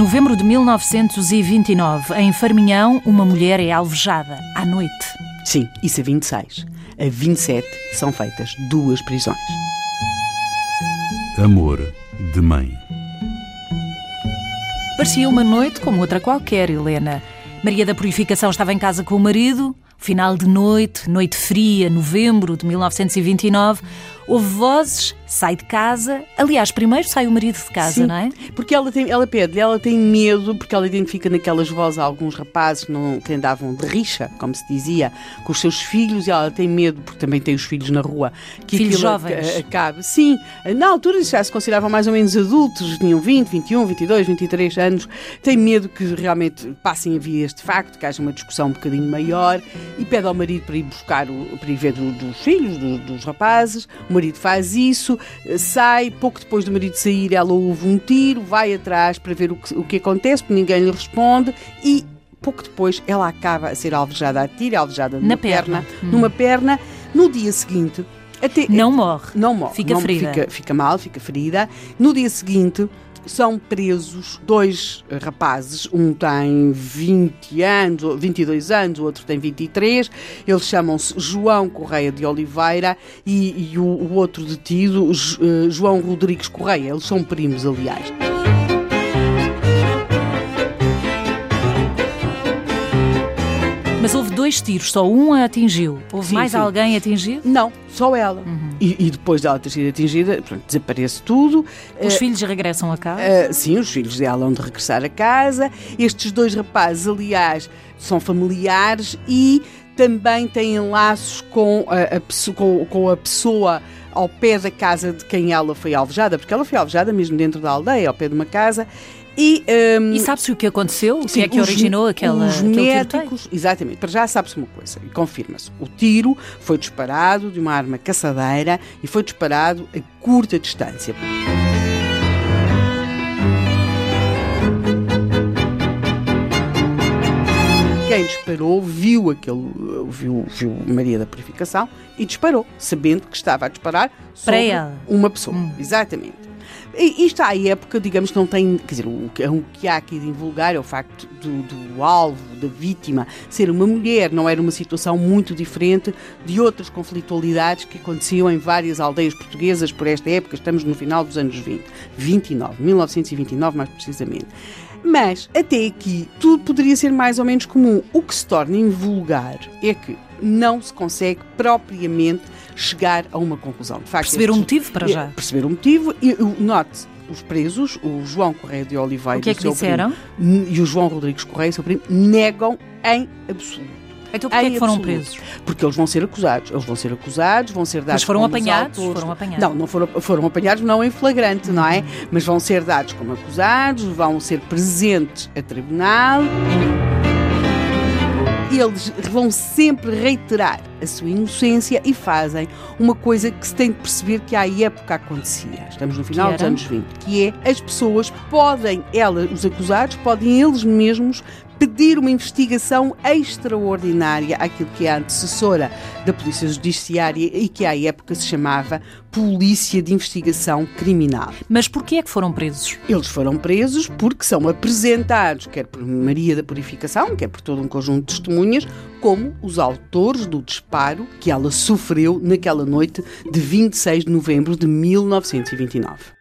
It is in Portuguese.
Novembro de 1929, em Farminhão, uma mulher é alvejada à noite. Sim, isso a 26. A 27 são feitas duas prisões. Amor de mãe. Parecia uma noite como outra qualquer, Helena. Maria da Purificação estava em casa com o marido, final de noite, noite fria, novembro de 1929. Houve vozes, sai de casa. Aliás, primeiro sai o marido de casa, Sim, não é? Porque ela, tem, ela pede, ela tem medo, porque ela identifica naquelas vozes alguns rapazes que, não, que andavam de rixa, como se dizia, com os seus filhos, e ela tem medo, porque também tem os filhos na rua, que Filhos aquilo jovens. ac- acabe. Sim, na altura já se consideravam mais ou menos adultos, tinham 20, 21, 22, 23 anos, tem medo que realmente passem a vir este facto, que haja uma discussão um bocadinho maior, e pede ao marido para ir buscar, o, para ir ver do- dos filhos, do- dos rapazes, o marido faz isso, eh, sai, pouco depois do marido sair, ela ouve um tiro, vai atrás para ver o que, o que acontece, porque ninguém lhe responde, e pouco depois ela acaba a ser alvejada a tiro, alvejada numa Na perna. Hum. numa perna, no dia seguinte, até, Não morre. não morre. Fica não, ferida. Fica, fica mal, fica ferida. No dia seguinte, são presos dois rapazes. Um tem 20 anos, ou 22 anos, o outro tem 23. Eles chamam-se João Correia de Oliveira e, e o, o outro detido, eh, João Rodrigues Correia. Eles são primos, aliás. Dois tiros, só um a atingiu. Houve Sim, mais sim. alguém atingido? Não, só ela. Uhum. E, e depois dela ter sido atingida, portanto, desaparece tudo. Os Eh, filhos regressam a casa? Uh, sim, os filhos dela hão de regressar a casa. Estes dois rapazes, aliás, são familiares e também têm laços com a, a com, com a pessoa ao pé da casa de quem ela foi alvejada, porque ela foi alvejada mesmo dentro da aldeia, ao pé de uma casa. E, um, E sabe-se o que aconteceu? O que é que os- originou aquela, os médicos, exatamente, para já sabe-se uma coisa, e confirma-se. O tiro foi disparado de uma arma caçadeira e foi disparado a curta distância. Quem disparou viu aquele, viu, viu Maria da Purificação e disparou, sabendo que estava a disparar sobre ela. uma pessoa. Exatamente. E isto à época, digamos não tem. Quer dizer, o, o que há aqui de invulgar é o facto do, do alvo, da vítima, ser uma mulher. Não era uma situação muito diferente de outras conflitualidades que aconteciam em várias aldeias portuguesas por esta época. Estamos no final dos anos 20. 29, 1929 mais precisamente. Mas, até aqui, tudo poderia ser mais ou menos comum. O que se torna invulgar é que não se consegue propriamente chegar a uma conclusão. De facto, Perceber o estes- motivo para já. é, Perceber o motivo e note, os presos, o João Correia de Oliveira O que é que seu disseram? primo, e o João Rodrigues Correia, seu primo, negam em absoluto. Então porquê é que foram absoluto. presos? Porque eles vão ser acusados. Eles vão ser acusados, vão ser dados foram como os apanhados? autores. Foram apanhados. Não, não foram, foram apanhados não em flagrante, não Uhum. é? Mas vão ser dados como acusados, vão ser presentes a tribunal. Eles vão sempre reiterar a sua inocência e fazem uma coisa que se tem de perceber que à época acontecia. Estamos no final dos anos 20, que é as pessoas podem, elas, os acusados, podem eles mesmos pedir uma investigação extraordinária àquilo que é a antecessora da Polícia Judiciária e que à época se chamava Polícia de Investigação Criminal. Mas porquê é que foram presos? Eles foram presos porque são apresentados, quer por Maria da Purificação, quer por todo um conjunto de testemunhas, como os autores do disparo que ela sofreu naquela noite de 26 de novembro de 1929.